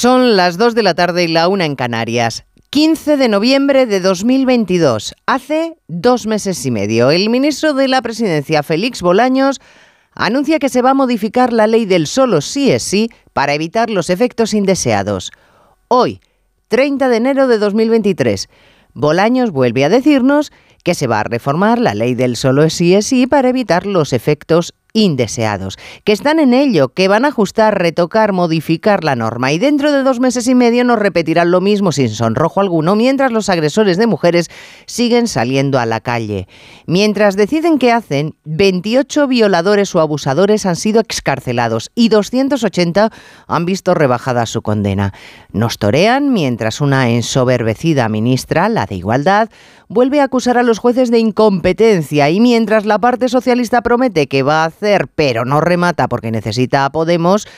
Son las 2 de la tarde y la una en Canarias. 15 de noviembre de 2022. Hace dos meses y medio, el ministro de la Presidencia, Félix Bolaños, anuncia que se va a modificar la ley del solo sí es sí para evitar los efectos indeseados. Hoy, 30 de enero de 2023, Bolaños vuelve a decirnos que se va a reformar la ley del solo sí es sí para evitar los efectos indeseados, que están en ello, que van a ajustar, retocar, modificar la norma y dentro de dos meses y medio nos repetirán lo mismo sin sonrojo alguno mientras los agresores de mujeres siguen saliendo a la calle. Mientras deciden qué hacen, 28 violadores o abusadores han sido excarcelados y 280 han visto rebajada su condena. Nos torean mientras una ensoberbecida ministra, la de Igualdad, vuelve a acusar a los jueces de incompetencia y mientras la parte socialista promete que va a hacer, pero no remata porque necesita a Podemos,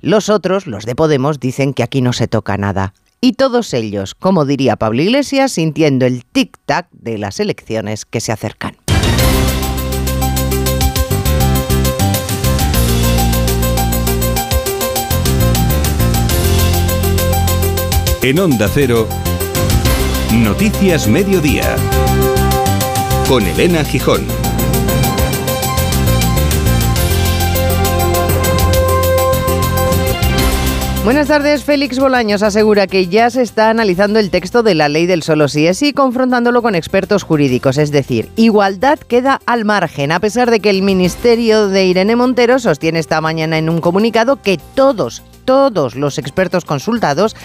los otros, los de Podemos, dicen que aquí no se toca nada. Y todos ellos, como diría Pablo Iglesias, sintiendo el tic-tac de las elecciones que se acercan. En Onda Cero, Noticias Mediodía, con Elena Gijón. Buenas tardes. Félix Bolaños asegura que ya se está analizando el texto de la ley del solo sí es sí, confrontándolo con expertos jurídicos. Es decir, igualdad queda al margen, a pesar de que el ministerio de Irene Montero sostiene esta mañana en un comunicado que todos, todos los expertos consultados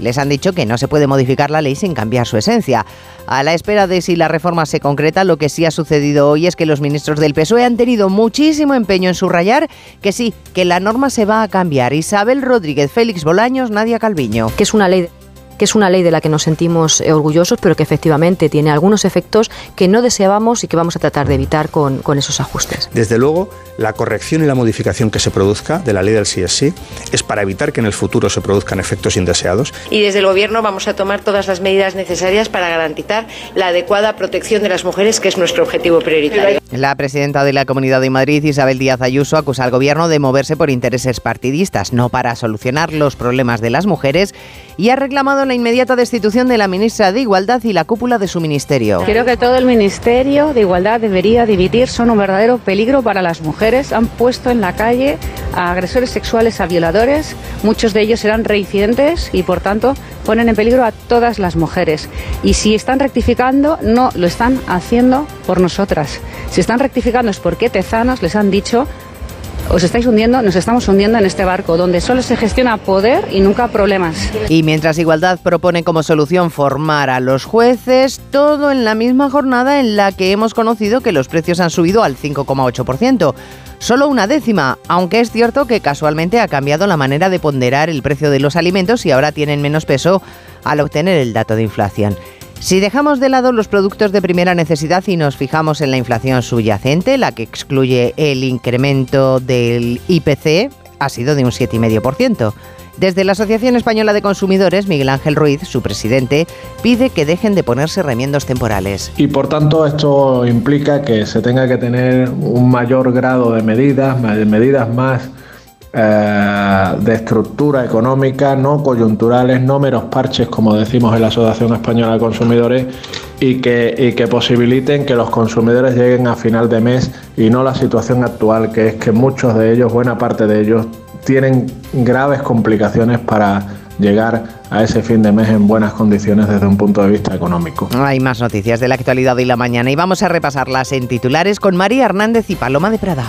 les han dicho que no se puede modificar la ley sin cambiar su esencia. A la espera de si la reforma se concreta, lo que sí ha sucedido hoy es que los ministros del PSOE han tenido muchísimo empeño en subrayar que sí, que la norma se va a cambiar. Isabel Rodríguez, Félix Bolaños, Nadia Calviño. Que es una ley que es una ley de la que nos sentimos orgullosos, pero que efectivamente tiene algunos efectos que no deseábamos y que vamos a tratar de evitar con, con esos ajustes. Desde luego, la corrección y la modificación que se produzca de la ley del CSC es para evitar que en el futuro se produzcan efectos indeseados. Y desde el Gobierno vamos a tomar todas las medidas necesarias para garantizar la adecuada protección de las mujeres, que es nuestro objetivo prioritario. La presidenta de la Comunidad de Madrid, Isabel Díaz Ayuso, acusa al Gobierno de moverse por intereses partidistas, no para solucionar los problemas de las mujeres, y ha reclamado la inmediata destitución de la ministra de Igualdad y la cúpula de su ministerio. Creo que todo el Ministerio de Igualdad debería dividir, son un verdadero peligro para las mujeres. Han puesto en la calle a agresores sexuales, a violadores, muchos de ellos serán reincidentes y por tanto ponen en peligro a todas las mujeres. Y si están rectificando, no lo están haciendo por nosotras. Si están rectificando es porque tezanos les han dicho os estáis hundiendo, nos estamos hundiendo en este barco donde solo se gestiona poder y nunca problemas. Y mientras Igualdad propone como solución formar a los jueces, todo en la misma jornada en la que hemos conocido que los precios han subido al 5,8%. Solo una décima, aunque es cierto que casualmente ha cambiado la manera de ponderar el precio de los alimentos y ahora tienen menos peso al obtener el dato de inflación. Si dejamos de lado los productos de primera necesidad y nos fijamos en la inflación subyacente, la que excluye el incremento del IPC, ha sido de un 7,5%. Desde la Asociación Española de Consumidores, Miguel Ángel Ruiz, su presidente, pide que dejen de ponerse remiendos temporales. Y por tanto esto implica que se tenga que tener un mayor grado de medidas, medidas más eh, de estructura económica, no coyunturales, no meros parches, como decimos en la Asociación Española de Consumidores, y que, y que posibiliten que los consumidores lleguen a final de mes y no la situación actual, que es que muchos de ellos, buena parte de ellos, tienen graves complicaciones para llegar a ese fin de mes en buenas condiciones desde un punto de vista económico. Hay más noticias de la actualidad y la mañana y vamos a repasarlas en titulares con María Hernández y Paloma de Prada.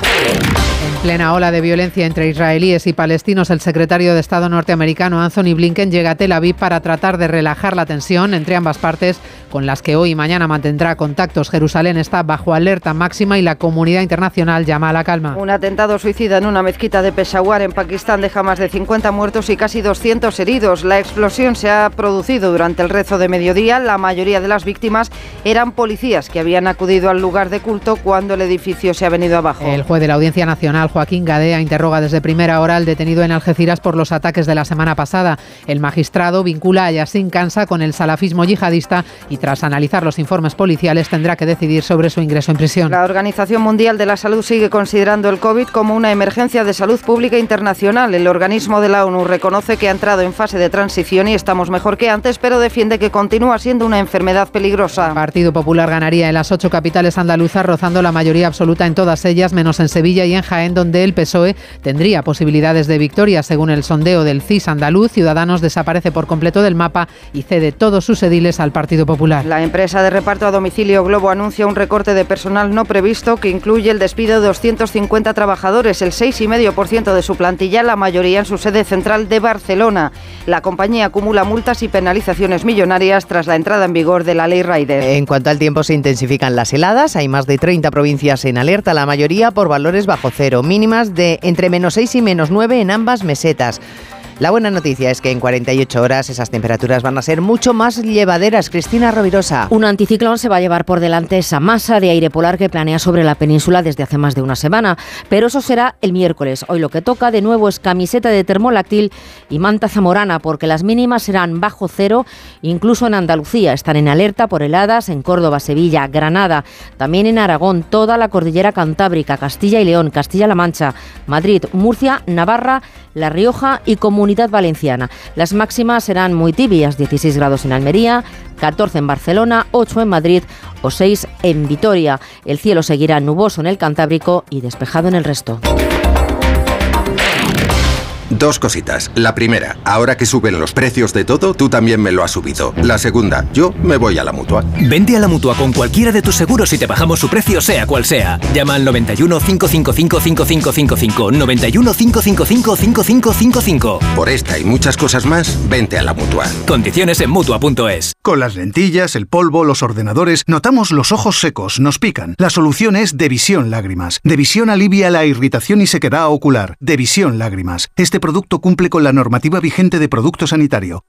En plena ola de violencia entre israelíes y palestinos, el secretario de Estado norteamericano Anthony Blinken llega a Tel Aviv para tratar de relajar la tensión entre ambas partes, con las que hoy y mañana mantendrá contactos. Jerusalén está bajo alerta máxima y la comunidad internacional llama a la calma. Un atentado suicida en una mezquita de Peshawar, en Pakistán, deja más de 50 muertos y casi 200 heridos. La explosión se ha producido durante el rezo de mediodía. La mayoría de las víctimas eran policías que habían acudido al lugar de culto cuando el edificio se ha venido abajo. El juez de la Audiencia Nacional Joaquín Gadea interroga desde primera hora al detenido en Algeciras por los ataques de la semana pasada. El magistrado vincula a Yassin Kansa con el salafismo yihadista y tras analizar los informes policiales tendrá que decidir sobre su ingreso en prisión. La Organización Mundial de la Salud sigue considerando el COVID como una emergencia de salud pública internacional. El organismo de la ONU reconoce que ha entrado en fase de transición y estamos mejor que antes, pero defiende que continúa siendo una enfermedad peligrosa. Partido Popular ganaría en las ocho capitales andaluzas, rozando la mayoría absoluta en todas ellas, menos en Sevilla y en Jaén, donde el PSOE tendría posibilidades de victoria. Según el sondeo del CIS andaluz, Ciudadanos desaparece por completo del mapa y cede todos sus ediles al Partido Popular. La empresa de reparto a domicilio Globo anuncia un recorte de personal no previsto que incluye el despido de 250 trabajadores, el 6,5% de su plantilla, la mayoría en su sede central de Barcelona. La compañía acumula multas y penalizaciones millonarias tras la entrada en vigor de la ley Rider. En cuanto al tiempo, se intensifican las heladas. Hay más de 30 provincias en alerta, la mayoría por valores bajo cero, mínimas de entre menos 6 y menos 9 en ambas mesetas. La buena noticia es que en 48 horas esas temperaturas van a ser mucho más llevaderas. Cristina Rovirosa. Un anticiclón se va a llevar por delante esa masa de aire polar que planea sobre la península desde hace más de una semana. Pero eso será el miércoles. Hoy lo que toca de nuevo es camiseta de termoláctil y manta zamorana, porque las mínimas serán bajo cero, incluso en Andalucía. Están en alerta por heladas en Córdoba, Sevilla, Granada, también en Aragón, toda la cordillera cantábrica, Castilla y León, Castilla-La Mancha, Madrid, Murcia, Navarra, La Rioja y Comunidad Valenciana. Las máximas serán muy tibias, 16 grados en Almería, 14 en Barcelona, 8 en Madrid o 6 en Vitoria. El cielo seguirá nuboso en el Cantábrico y despejado en el resto. Dos cositas. La primera, ahora que suben los precios de todo, tú también me lo has subido. La segunda, yo me voy a la mutua. Vente a la mutua con cualquiera de tus seguros y te bajamos su precio, sea cual sea. Llama al 91 555 5555. 91 555 5555. Por esta y muchas cosas más, vente a la mutua. Condiciones en mutua.es. Con las lentillas, el polvo, los ordenadores, notamos los ojos secos, nos pican. La solución es Devisión Lágrimas. Devisión alivia la irritación y sequedad ocular. Devisión Lágrimas. Este producto cumple con la normativa vigente de producto sanitario.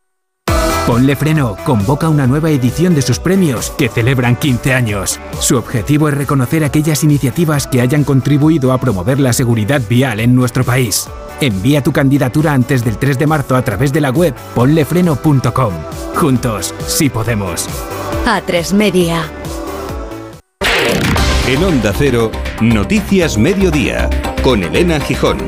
Ponle Freno convoca una nueva edición de sus premios que celebran 15 años. Su objetivo es reconocer aquellas iniciativas que hayan contribuido a promover la seguridad vial en nuestro país. Envía tu candidatura antes del 3 de marzo a través de la web ponlefreno.com. Juntos, sí podemos. A3 Media. En Onda Cero, Noticias Mediodía, con Elena Gijón.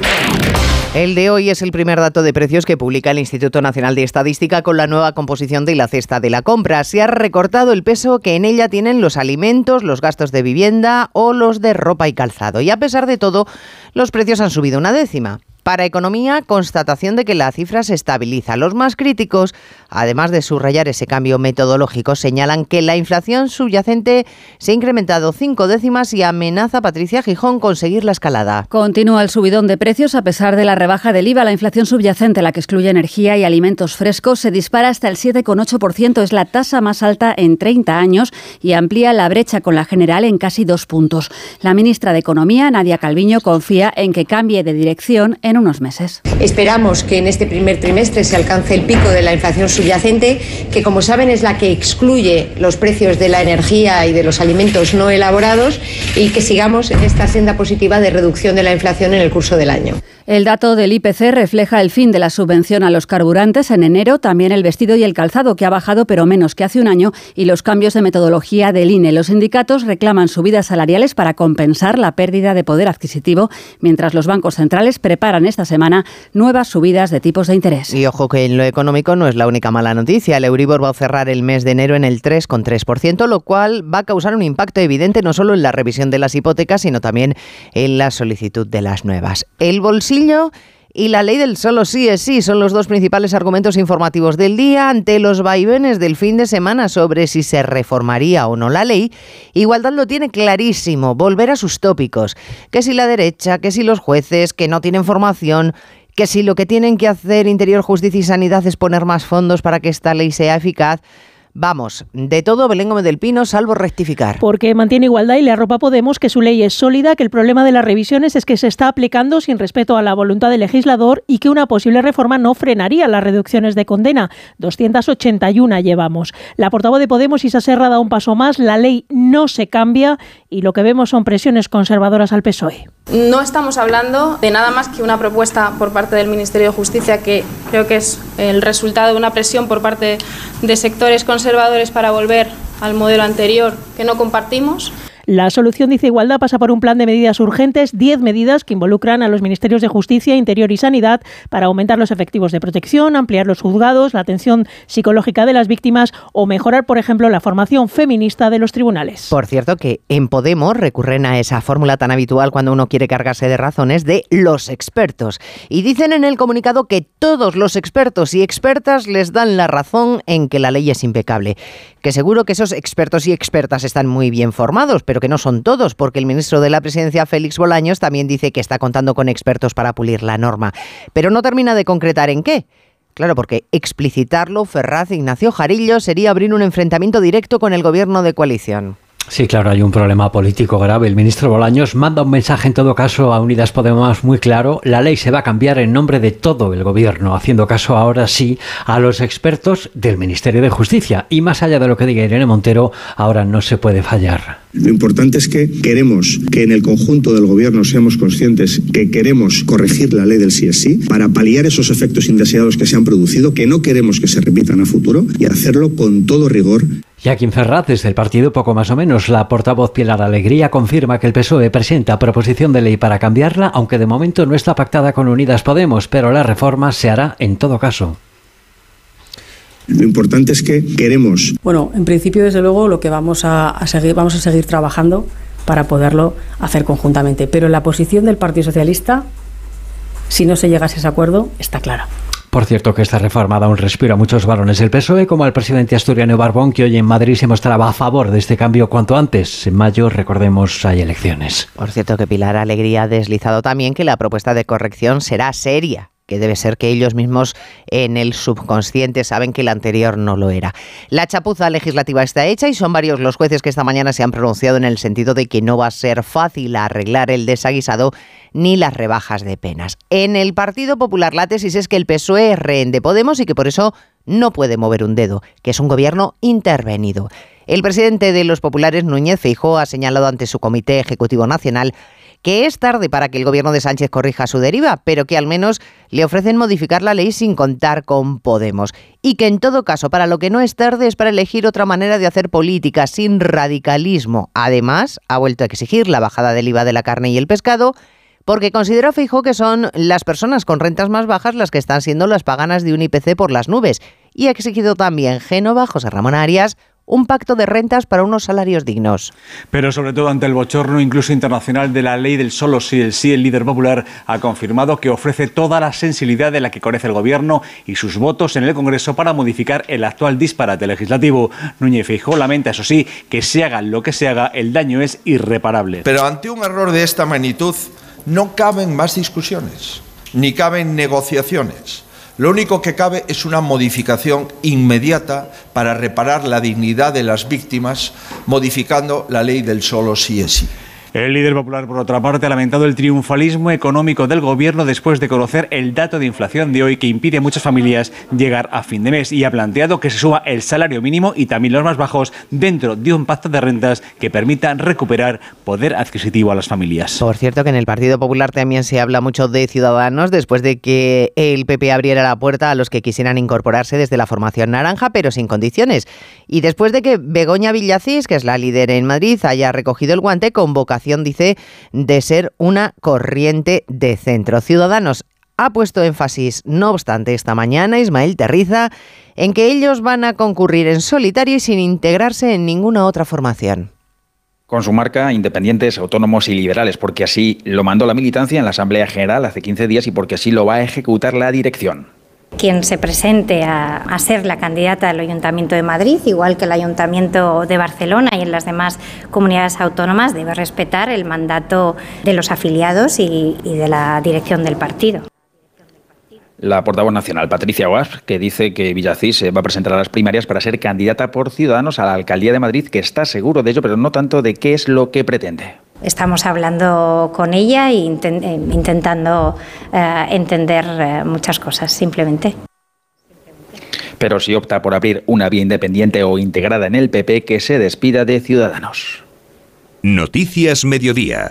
El de hoy es el primer dato de precios que publica el Instituto Nacional de Estadística con la nueva composición de la cesta de la compra. Se ha recortado el peso que en ella tienen los alimentos, los gastos de vivienda o los de ropa y calzado. Y a pesar de todo, los precios han subido una décima. Para Economía, constatación de que la cifra se estabiliza. Los más críticos, además de subrayar ese cambio metodológico, señalan que la inflación subyacente se ha incrementado cinco décimas y amenaza Patricia Gijón conseguir la escalada. Continúa el subidón de precios a pesar de la rebaja del IVA. La inflación subyacente, la que excluye energía y alimentos frescos, se dispara hasta el 7,8%. Es la tasa más alta en 30 años y amplía la brecha con la general en casi dos puntos. La ministra de Economía, Nadia Calviño, confía en que cambie de dirección en unos meses. Esperamos que en este primer trimestre se alcance el pico de la inflación subyacente, que como saben es la que excluye los precios de la energía y de los alimentos no elaborados y que sigamos en esta senda positiva de reducción de la inflación en el curso del año. El dato del IPC refleja el fin de la subvención a los carburantes en enero, también el vestido y el calzado, que ha bajado pero menos que hace un año, y los cambios de metodología del INE. Los sindicatos reclaman subidas salariales para compensar la pérdida de poder adquisitivo, mientras los bancos centrales preparan esta semana nuevas subidas de tipos de interés. Y ojo que en lo económico no es la única mala noticia. El Euribor va a cerrar el mes de enero en el 3,3%, lo cual va a causar un impacto evidente no solo en la revisión de las hipotecas, sino también en la solicitud de las nuevas. El bolsillo y la ley del solo sí es sí son los dos principales argumentos informativos del día ante los vaivenes del fin de semana sobre si se reformaría o no la ley. Igualdad lo tiene clarísimo, volver a sus tópicos, que si la derecha, que si los jueces, que no tienen formación, que si lo que tienen que hacer Interior, Justicia y Sanidad es poner más fondos para que esta ley sea eficaz. Vamos, de todo Belén Gómez del Pino, salvo rectificar. Porque mantiene igualdad y le arropa Podemos que su ley es sólida, que el problema de las revisiones es que se está aplicando sin respeto a la voluntad del legislador y que una posible reforma no frenaría las reducciones de condena. 281 llevamos. La portavoz de Podemos, Isa Serra, da un paso más. La ley no se cambia y lo que vemos son presiones conservadoras al PSOE. No estamos hablando de nada más que una propuesta por parte del Ministerio de Justicia que creo que es el resultado de una presión por parte de sectores conservadores para volver al modelo anterior que no compartimos. La solución, dice Igualdad, pasa por un plan de medidas urgentes, 10 medidas que involucran a los Ministerios de Justicia, Interior y Sanidad para aumentar los efectivos de protección, ampliar los juzgados, la atención psicológica de las víctimas o mejorar, por ejemplo, la formación feminista de los tribunales. Por cierto, que en Podemos recurren a esa fórmula tan habitual cuando uno quiere cargarse de razones de los expertos. Y dicen en el comunicado que todos los expertos y expertas les dan la razón en que la ley es impecable. Que seguro que esos expertos y expertas están muy bien formados, pero que no son todos, porque el ministro de la Presidencia, Félix Bolaños, también dice que está contando con expertos para pulir la norma. Pero no termina de concretar en qué. Claro, porque explicitarlo, Ferraz, Ignacio Jarillo, sería abrir un enfrentamiento directo con el gobierno de coalición. Sí, claro, hay un problema político grave. El ministro Bolaños manda un mensaje en todo caso a Unidas Podemos muy claro. La ley se va a cambiar en nombre de todo el gobierno, haciendo caso ahora sí a los expertos del Ministerio de Justicia. Y más allá de lo que diga Irene Montero, ahora no se puede fallar. Lo importante es que queremos que en el conjunto del gobierno seamos conscientes que queremos corregir la ley del sí es sí para paliar esos efectos indeseados que se han producido, que no queremos que se repitan a futuro y hacerlo con todo rigor Joaquín Ferraz, desde el partido poco más o menos, la portavoz Pilar Alegría confirma que el PSOE presenta proposición de ley para cambiarla, aunque de momento no está pactada con Unidas Podemos, pero la reforma se hará en todo caso. Lo importante es que queremos. Bueno, en principio, desde luego, lo que vamos a, a seguir, vamos a seguir trabajando para poderlo hacer conjuntamente. Pero la posición del Partido Socialista, si no se llegase a ese acuerdo, está clara. Por cierto, que esta reforma da un respiro a muchos varones del PSOE, como al presidente asturiano Barbón, que hoy en Madrid se mostraba a favor de este cambio cuanto antes. En mayo, recordemos, hay elecciones. Por cierto, que Pilar Alegría ha deslizado también que la propuesta de corrección será seria que debe ser que ellos mismos en el subconsciente saben que el anterior no lo era. La chapuza legislativa está hecha y son varios los jueces que esta mañana se han pronunciado en el sentido de que no va a ser fácil arreglar el desaguisado ni las rebajas de penas. En el Partido Popular la tesis es que el PSOE es rehén de Podemos y que por eso no puede mover un dedo, que es un gobierno intervenido. El presidente de los populares, Núñez Feijóo, ha señalado ante su Comité Ejecutivo Nacional que es tarde para que el gobierno de Sánchez corrija su deriva, pero que al menos le ofrecen modificar la ley sin contar con Podemos. Y que en todo caso, para lo que no es tarde es para elegir otra manera de hacer política sin radicalismo. Además, ha vuelto a exigir la bajada del IVA de la carne y el pescado porque considera Fijo que son las personas con rentas más bajas las que están siendo las paganas de un IPC por las nubes. Y ha exigido también Génova, José Ramón Arias, un pacto de rentas para unos salarios dignos. Pero sobre todo ante el bochorno incluso internacional de la ley del solo sí el sí, el líder popular ha confirmado que ofrece toda la sensibilidad de la que carece el gobierno y sus votos en el Congreso para modificar el actual disparate legislativo. Núñez Feijóo lamenta, eso sí, que se haga lo que se haga, el daño es irreparable. Pero ante un error de esta magnitud no caben más discusiones, ni caben negociaciones. Lo único que cabe es una modificación inmediata para reparar la dignidad de las víctimas, modificando la ley del solo sí es sí. El líder popular, por otra parte, ha lamentado el triunfalismo económico del gobierno después de conocer el dato de inflación de hoy que impide a muchas familias llegar a fin de mes y ha planteado que se suba el salario mínimo y también los más bajos dentro de un pacto de rentas que permita recuperar poder adquisitivo a las familias. Por cierto, que en el Partido Popular también se habla mucho de ciudadanos después de que el PP abriera la puerta a los que quisieran incorporarse desde la formación naranja, pero sin condiciones. Y después de que Begoña Villacís, que es la líder en Madrid, haya recogido el guante con vocación dice, de ser una corriente de centro. Ciudadanos ha puesto énfasis, no obstante, esta mañana Ismael Terriza, en que ellos van a concurrir en solitario y sin integrarse en ninguna otra formación con su marca Independientes, Autónomos y Liberales, porque así lo mandó la militancia en la Asamblea General hace 15 días y porque así lo va a ejecutar la dirección quien se presente a, ser la candidata del Ayuntamiento de Madrid, igual que el Ayuntamiento de Barcelona y en las demás comunidades autónomas, debe respetar el mandato de los afiliados y de la dirección del partido. La portavoz nacional, Patricia Guas, que dice que Villacís se va a presentar a las primarias para ser candidata por Ciudadanos a la alcaldía de Madrid, que está seguro de ello, pero no tanto de qué es lo que pretende. Estamos hablando con ella e intentando eh, entender eh, muchas cosas, simplemente. Pero si opta por abrir una vía independiente o integrada en el PP, que se despida de Ciudadanos. Noticias Mediodía.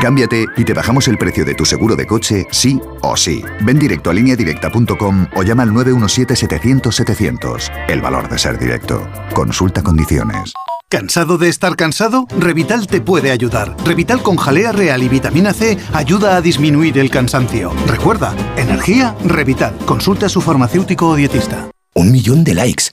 Cámbiate y te bajamos el precio de tu seguro de coche, sí o sí. Ven directo a lineadirecta.com o llama al 917-700-700. El valor de ser directo. Consulta condiciones. ¿Cansado de estar cansado? Revital te puede ayudar. Revital con jalea real y vitamina C ayuda a disminuir el cansancio. Recuerda, energía, Revital. Consulta a su farmacéutico o dietista. Un millón de likes.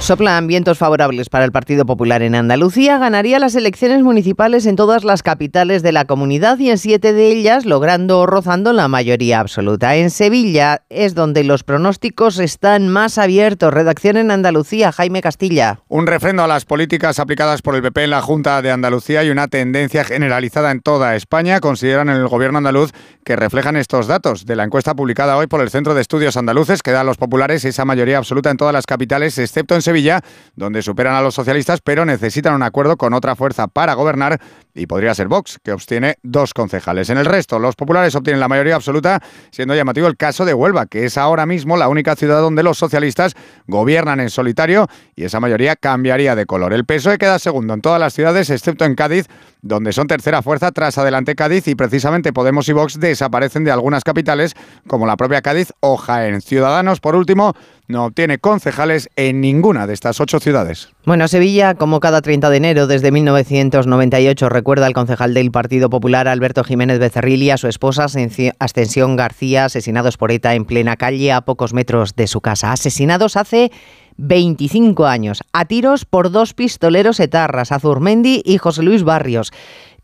Soplan vientos favorables para el Partido Popular en Andalucía. Ganaría las elecciones municipales en todas las capitales de la comunidad y en siete de ellas logrando o rozando la mayoría absoluta. En Sevilla es donde los pronósticos están más abiertos. Redacción en Andalucía, Jaime Castilla. Un refrendo a las políticas aplicadas por el PP en la Junta de Andalucía y una tendencia generalizada en toda España, consideran en el gobierno andaluz que reflejan estos datos de la encuesta publicada hoy por el Centro de Estudios Andaluces, que da a los populares esa mayoría absoluta en todas las capitales, excepto en Sevilla, donde superan a los socialistas, pero necesitan un acuerdo con otra fuerza para gobernar y podría ser Vox, que obtiene dos concejales. En el resto, los populares obtienen la mayoría absoluta, siendo llamativo el caso de Huelva, que es ahora mismo la única ciudad donde los socialistas gobiernan en solitario y esa mayoría cambiaría de color. El PSOE queda segundo en todas las ciudades, excepto en Cádiz, donde son tercera fuerza tras adelante Cádiz y precisamente Podemos y Vox desaparecen de algunas capitales, como la propia Cádiz o Jaén. Ciudadanos, por último, no obtiene concejales en ninguna de estas ocho ciudades. Bueno, Sevilla, como cada 30 de enero desde 1998, recuerda al concejal del Partido Popular Alberto Jiménez Becerril y a su esposa Ascensión García, asesinados por ETA en plena calle a pocos metros de su casa. Asesinados hace 25 años, a tiros por dos pistoleros etarras, Azurmendi y José Luis Barrios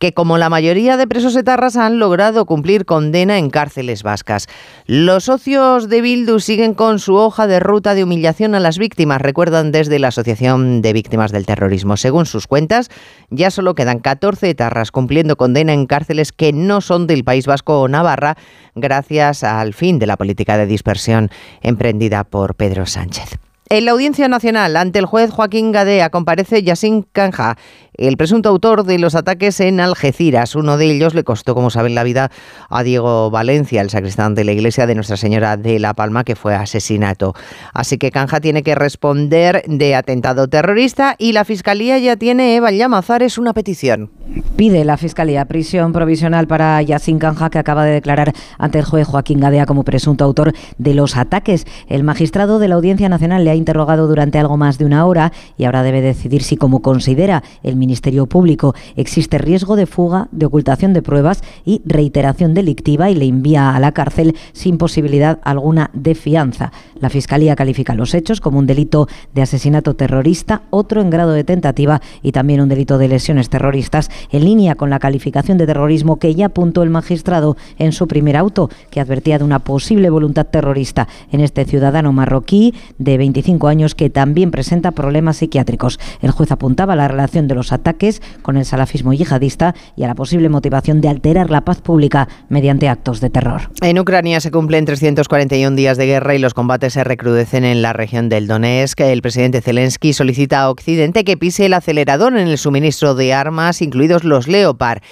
que como la mayoría de presos etarras han logrado cumplir condena en cárceles vascas. Los socios de Bildu siguen con su hoja de ruta de humillación a las víctimas, recuerdan desde la Asociación de Víctimas del Terrorismo. Según sus cuentas, ya solo quedan 14 etarras cumpliendo condena en cárceles que no son del País Vasco o Navarra, gracias al fin de la política de dispersión emprendida por Pedro Sánchez. En la Audiencia Nacional, ante el juez Joaquín Gadea, comparece Yassin Canja, el presunto autor de los ataques en Algeciras. Uno de ellos le costó, como saben, la vida a Diego Valencia, el sacristán de la iglesia de Nuestra Señora de la Palma, que fue asesinato. Así que Canja tiene que responder de atentado terrorista y la Fiscalía ya tiene, Eva Llamazares, una petición. Pide la Fiscalía prisión provisional para Yassin Canja, que acaba de declarar ante el juez Joaquín Gadea como presunto autor de los ataques. El magistrado de la Audiencia Nacional le ha interrogado durante algo más de una hora y ahora debe decidir si, como considera el Ministerio Público, existe riesgo de fuga, de ocultación de pruebas y reiteración delictiva y le envía a la cárcel sin posibilidad alguna de fianza. La Fiscalía califica los hechos como un delito de asesinato terrorista, otro en grado de tentativa y también un delito de lesiones terroristas en línea con la calificación de terrorismo que ya apuntó el magistrado en su primer auto, que advertía de una posible voluntad terrorista en este ciudadano marroquí de 25 años que también presenta problemas psiquiátricos. El juez apuntaba la relación de los ataques con el salafismo yihadista y a la posible motivación de alterar la paz pública mediante actos de terror. En Ucrania se cumplen 341 días de guerra y los combates se recrudecen en la región del Donetsk. El presidente Zelensky solicita a Occidente que pise el acelerador en el suministro de armas, incluidos los Leopard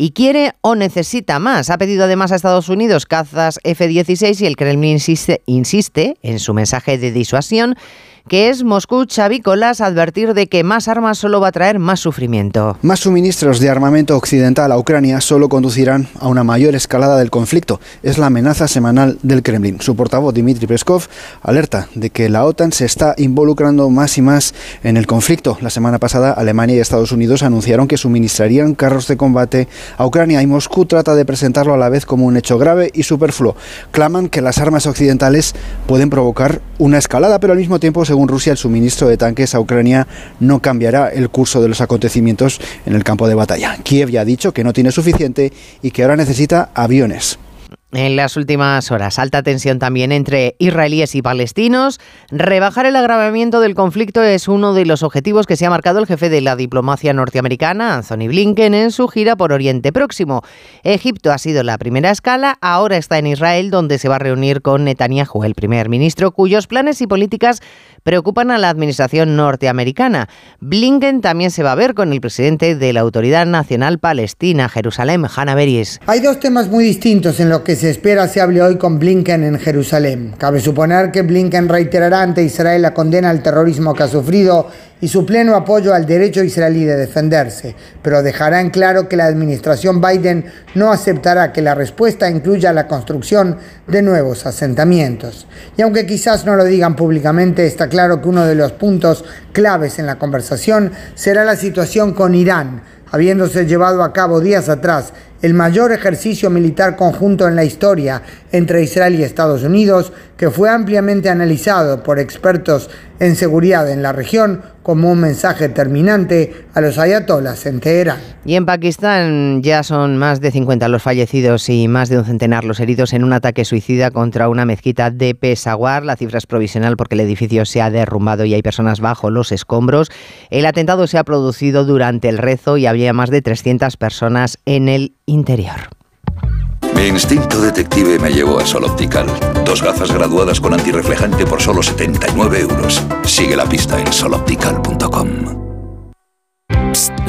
y quiere o necesita más. Ha pedido además a Estados Unidos cazas F-16 y el Kremlin insiste, insiste en su mensaje de disuasión que es Moscú chavícolas advertir de que más armas solo va a traer más sufrimiento. Más suministros de armamento occidental a Ucrania solo conducirán a una mayor escalada del conflicto. Es la amenaza semanal del Kremlin. Su portavoz Dmitry Peskov alerta de que la OTAN se está involucrando más y más en el conflicto. La semana pasada Alemania y Estados Unidos anunciaron que suministrarían carros de combate a Ucrania y Moscú trata de presentarlo a la vez como un hecho grave y superfluo. Claman que las armas occidentales pueden provocar una escalada, pero al mismo tiempo, según Rusia, el suministro de tanques a Ucrania no cambiará el curso de los acontecimientos en el campo de batalla. Kiev ya ha dicho que no tiene suficiente y que ahora necesita aviones. En las últimas horas, alta tensión también entre israelíes y palestinos. Rebajar el agravamiento del conflicto es uno de los objetivos que se ha marcado el jefe de la diplomacia norteamericana, Anthony Blinken, en su gira por Oriente Próximo. Egipto ha sido la primera escala, ahora está en Israel, donde se va a reunir con Netanyahu, el primer ministro, cuyos planes y políticas preocupan a la administración norteamericana. Blinken también se va a ver con el presidente de la Autoridad Nacional Palestina, Jerusalén, Hanna Beris. Hay dos temas muy distintos en los que se espera se hable hoy con Blinken en Jerusalén. Cabe suponer que Blinken reiterará ante Israel la condena al terrorismo que ha sufrido y su pleno apoyo al derecho israelí de defenderse, pero dejará en claro que la administración Biden no aceptará que la respuesta incluya la construcción de nuevos asentamientos. Y aunque quizás no lo digan públicamente, está claro que uno de los puntos claves en la conversación será la situación con Irán, habiéndose llevado a cabo días atrás el mayor ejercicio militar conjunto en la historia entre Israel y Estados Unidos, que fue ampliamente analizado por expertos en seguridad en la región como un mensaje terminante a los ayatolas en Teherán. Y en Pakistán ya son más de 50 los fallecidos y más de un centenar los heridos en un ataque suicida contra una mezquita de Peshawar. La cifra es provisional porque el edificio se ha derrumbado y hay personas bajo los escombros. El atentado se ha producido durante el rezo y había más de 300 personas en el interior. Mi instinto detective me llevó a Sol Optical. Dos gafas graduadas con antirreflejante por solo 79 euros. Sigue la pista en soloptical.com.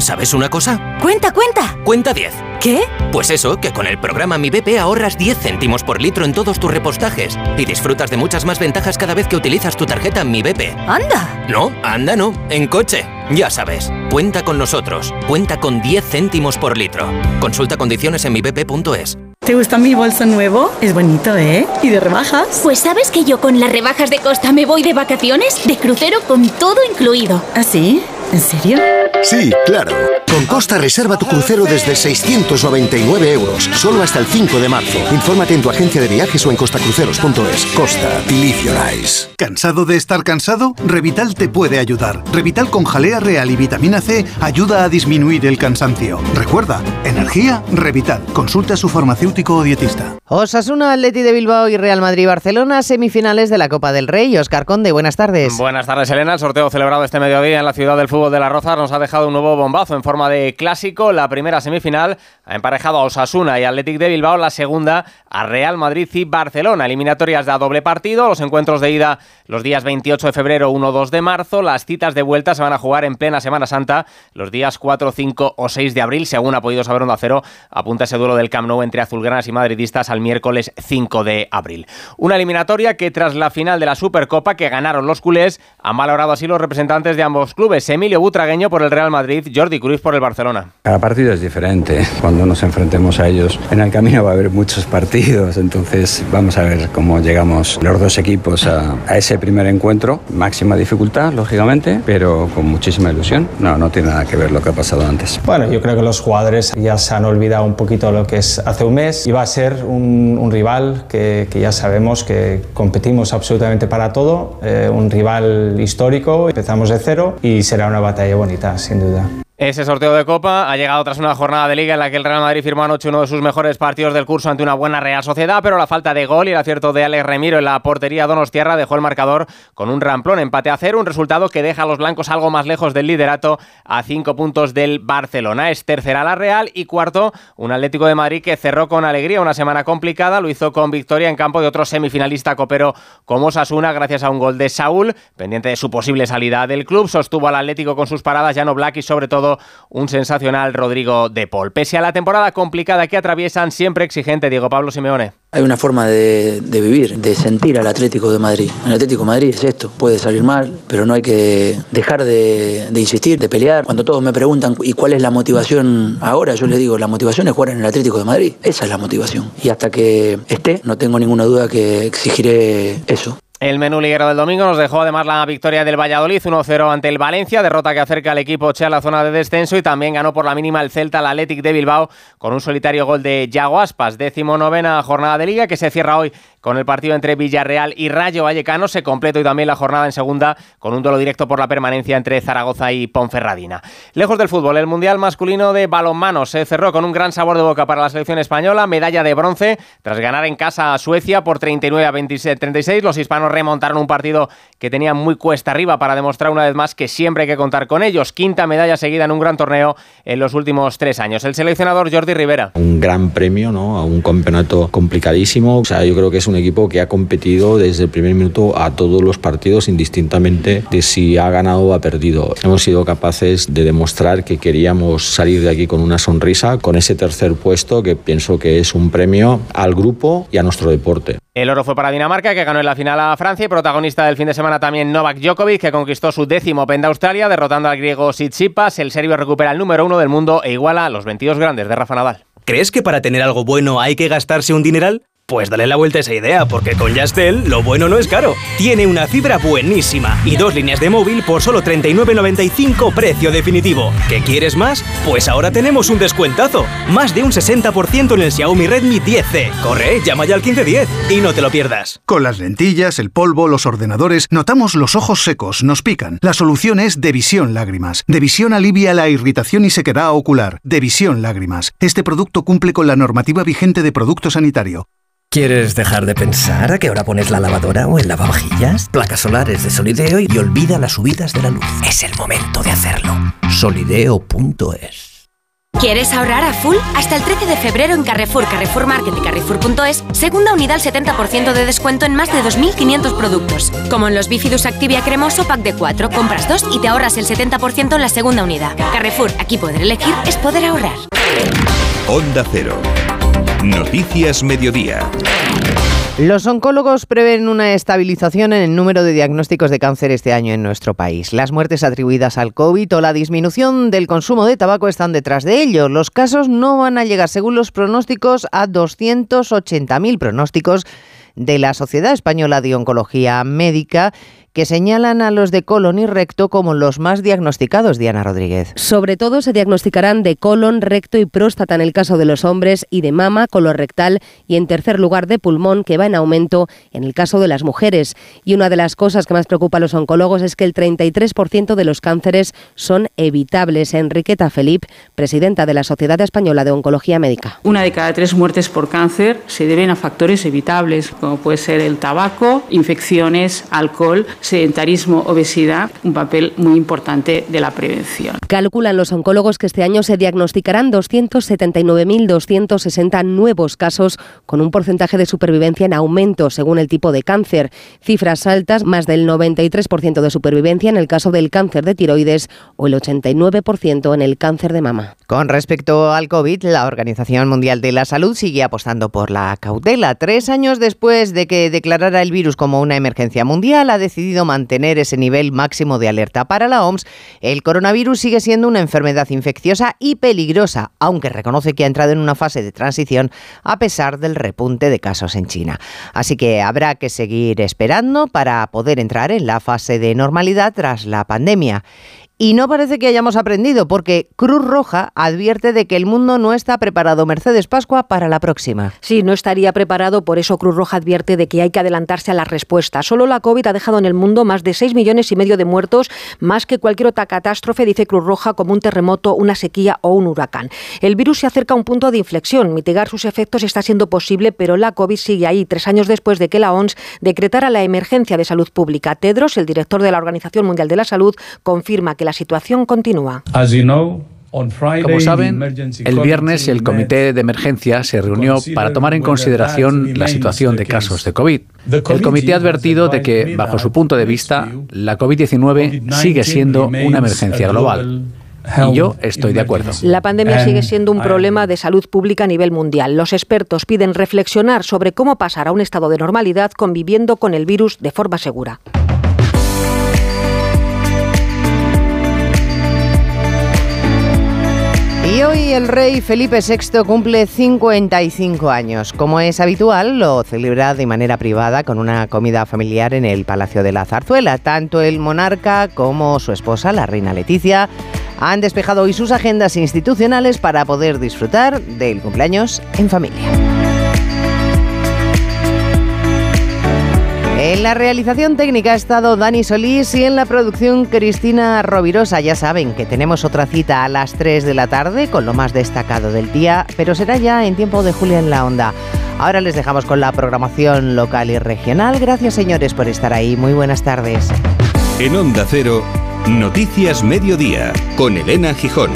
¿Sabes una cosa? Cuenta, cuenta. Cuenta 10. ¿Qué? Pues eso, que con el programa Mi BP ahorras 10 céntimos por litro en todos tus repostajes y disfrutas de muchas más ventajas cada vez que utilizas tu tarjeta Mi BP. ¡Anda! No, anda no, en coche. Ya sabes, cuenta con nosotros. Cuenta con 10 céntimos por litro. Consulta condiciones en mibp.es. ¿Te gusta mi bolso nuevo? Es bonito, ¿eh? ¿Y de rebajas? Pues sabes que yo con las rebajas de Costa me voy de vacaciones, de crucero con todo incluido. ¿Ah, sí? ¿En serio? Sí, claro. Con Costa reserva tu crucero desde 699 euros, solo hasta el 5 de marzo. Infórmate en tu agencia de viajes o en costacruceros.es. Costa, live your eyes. ¿Cansado de estar cansado? Revital te puede ayudar. Revital con jalea real y vitamina C ayuda a disminuir el cansancio. Recuerda, energía, Revital. Consulta a su farmacéutico o dietista. Osasuna, Atleti de Bilbao y Real Madrid-Barcelona, semifinales de la Copa del Rey. Oscar Conde, buenas tardes. Buenas tardes, Elena. El sorteo celebrado este mediodía en la ciudad del fútbol de la Rozas nos ha dejado un nuevo bombazo en forma de clásico. La primera semifinal ha emparejado a Osasuna y Athletic de Bilbao, la segunda a Real Madrid y Barcelona. Eliminatorias de a doble partido, los encuentros de ida los días 28 de febrero, 1-2 de marzo. Las citas de vuelta se van a jugar en plena Semana Santa los días 4, 5 o 6 de abril, según ha podido saber Onda Cero. Apunta ese duelo del Camp Nou entre azulgranas y madridistas al miércoles 5 de abril. Una eliminatoria que tras la final de la Supercopa que ganaron los culés, han valorado así los representantes de ambos clubes. Emilio Butragueño por el Real Madrid, Jordi Cruz por el Barcelona. Cada partido es diferente. Cuando nos enfrentemos a ellos en el camino va a haber muchos partidos, entonces vamos a ver cómo llegamos los dos equipos a, a ese primer encuentro. Máxima dificultad, lógicamente, pero con muchísima ilusión. No, no tiene nada que ver lo que ha pasado antes. Bueno, yo creo que los jugadores ya se han olvidado un poquito lo que es hace un mes y va a ser un, un rival que, que, ya sabemos que competimos absolutamente para todo, eh, un rival histórico, empezamos de cero y será una batalla bonita, sin duda. Ese sorteo de Copa ha llegado tras una jornada de Liga en la que el Real Madrid firmó anoche uno de sus mejores partidos del curso ante una buena Real Sociedad, pero la falta de gol y el acierto de Alex Remiro en la portería Donostiarra dejó el marcador con un ramplón empate a cero, un resultado que deja a los blancos algo más lejos del liderato a cinco puntos del Barcelona. Es tercera la Real y cuarto un Atlético de Madrid que cerró con alegría una semana complicada, lo hizo con victoria en campo de otro semifinalista copero como Sasuna gracias a un gol de Saúl, pendiente de su posible salida del club, sostuvo al Atlético con sus paradas Llano Black y sobre todo un sensacional Rodrigo de Paul. Pese a la temporada complicada que atraviesan, siempre exigente Diego Pablo Simeone. Hay una forma de, vivir, de sentir al Atlético de Madrid. El Atlético de Madrid es esto, puede salir mal, pero no hay que dejar de, de, insistir, de pelear. Cuando todos me preguntan, ¿y cuál es la motivación ahora? Yo les digo, la motivación es jugar en el Atlético de Madrid. Esa es la motivación. Y hasta que esté, no tengo ninguna duda que exigiré eso. El menú liguero del domingo nos dejó además la victoria del Valladolid 1-0 ante el Valencia, derrota que acerca al equipo Che a la zona de descenso y también ganó por la mínima el Celta, el Athletic de Bilbao, con un solitario gol de Yago Aspas. Décimo novena jornada de liga que se cierra hoy con el partido entre Villarreal y Rayo Vallecano. Se completó y también la jornada en segunda con un duelo directo por la permanencia entre Zaragoza y Ponferradina. Lejos del fútbol, el Mundial masculino de balonmano se cerró con un gran sabor de boca para la selección española, medalla de bronce tras ganar en casa a Suecia por 39 a 26, 36. Los hispanos remontaron un partido que tenía muy cuesta arriba para demostrar una vez más que siempre hay que contar con ellos. Quinta medalla seguida en un gran torneo en los últimos tres años. El seleccionador Jordi Rivera. Un gran premio, ¿no? A un campeonato complicadísimo. O sea, yo creo que es un equipo que ha competido desde el primer minuto a todos los partidos indistintamente de si ha ganado o ha perdido. Hemos sido capaces de demostrar que queríamos salir de aquí con una sonrisa, con ese tercer puesto que pienso que es un premio al grupo y a nuestro deporte. El oro fue para Dinamarca, que ganó en la final a Francia, y protagonista del fin de semana también Novak Djokovic, que conquistó su décimo Open de Australia, derrotando al griego Tsitsipas. El serbio recupera el número uno del mundo e iguala a los 22 grandes de Rafa Nadal. ¿Crees que para tener algo bueno hay que gastarse un dineral? Pues dale la vuelta a esa idea, porque con Yastel lo bueno no es caro. Tiene una fibra buenísima y dos líneas de móvil por solo 39.95 precio definitivo. ¿Qué quieres más? Pues ahora tenemos un descuentazo. Más de un 60% en el Xiaomi Redmi 10C. Corre, llama ya al 1510 y no te lo pierdas. Con las lentillas, el polvo, los ordenadores, notamos los ojos secos, nos pican. La solución es Devisión Lágrimas. Devisión alivia la irritación y sequedad ocular. Devisión Lágrimas. Este producto cumple con la normativa vigente de producto sanitario. ¿Quieres dejar de pensar a qué hora pones la lavadora o el lavavajillas? Placas solares de Solideo y olvida las subidas de la luz. Es el momento de hacerlo. Solideo.es ¿Quieres ahorrar a full? Hasta el 13 de febrero en Carrefour, Carrefour Market y Carrefour.es, segunda unidad al 70% de descuento en más de 2.500 productos. Como en los Bifidus Activia Cremoso Pack de 4, compras 2 y te ahorras el 70% en la segunda unidad. Carrefour, aquí poder elegir es poder ahorrar. Onda Cero. Noticias Mediodía. Los oncólogos prevén una estabilización en el número de diagnósticos de cáncer este año en nuestro país. Las muertes atribuidas al COVID o la disminución del consumo de tabaco están detrás de ello. Los casos no van a llegar, según los pronósticos, a 280.000 pronósticos de la Sociedad Española de Oncología Médica que señalan a los de colon y recto como los más diagnosticados, Diana Rodríguez. Sobre todo se diagnosticarán de colon, recto y próstata en el caso de los hombres y de mama, colorectal y en tercer lugar de pulmón, que va en aumento en el caso de las mujeres. Y una de las cosas que más preocupa a los oncólogos es que el 33% de los cánceres son evitables. Enriqueta Felip, presidenta de la Sociedad Española de Oncología Médica. Una de cada tres muertes por cáncer se deben a factores evitables, como puede ser el tabaco, infecciones, alcohol, sedentarismo, obesidad, un papel muy importante de la prevención. Calculan los oncólogos que este año se diagnosticarán 279.260 nuevos casos con un porcentaje de supervivencia en aumento según el tipo de cáncer. Cifras altas, más del 93% de supervivencia en el caso del cáncer de tiroides o el 89% en el cáncer de mama. Con respecto al COVID, la Organización Mundial de la Salud sigue apostando por la cautela. Tres años después de que declarara el virus como una emergencia mundial, ha decidido mantener ese nivel máximo de alerta. Para la OMS, el coronavirus sigue siendo una enfermedad infecciosa y peligrosa, aunque reconoce que ha entrado en una fase de transición a pesar del repunte de casos en China. Así que habrá que seguir esperando para poder entrar en la fase de normalidad tras la pandemia. Y no parece que hayamos aprendido, porque Cruz Roja advierte de que el mundo no está preparado, Mercedes Pascua, para la próxima. Sí, no estaría preparado, por eso Cruz Roja advierte de que hay que adelantarse a la respuesta. Solo la COVID ha dejado en el mundo más de 6 millones y medio de muertos, más que cualquier otra catástrofe, dice Cruz Roja, como un terremoto, una sequía o un huracán. El virus se acerca a un punto de inflexión. Mitigar sus efectos está siendo posible, pero la COVID sigue ahí, tres años después de que la OMS decretara la emergencia de salud pública. Tedros, el director de la Organización Mundial de la Salud, confirma que la situación continúa. Como saben, el viernes el Comité de Emergencia se reunió para tomar en consideración la situación de casos de COVID. El comité ha advertido de que, bajo su punto de vista, la COVID-19 sigue siendo una emergencia global. Y yo estoy de acuerdo. La pandemia sigue siendo un problema de salud pública a nivel mundial. Los expertos piden reflexionar sobre cómo pasar a un estado de normalidad conviviendo con el virus de forma segura. Hoy el rey Felipe VI cumple 55 años. Como es habitual, lo celebra de manera privada con una comida familiar en el Palacio de la Zarzuela. Tanto el monarca como su esposa, la reina Leticia, han despejado hoy sus agendas institucionales para poder disfrutar del cumpleaños en familia. En la realización técnica ha estado Dani Solís y en la producción Cristina Rovirosa. Ya saben que tenemos otra cita a las 3 de la tarde con lo más destacado del día, pero será ya en tiempo de Julia en la Onda. Ahora les dejamos con la programación local y regional. Gracias señores por estar ahí. Muy buenas tardes. En Onda Cero, Noticias Mediodía, con Elena Gijón.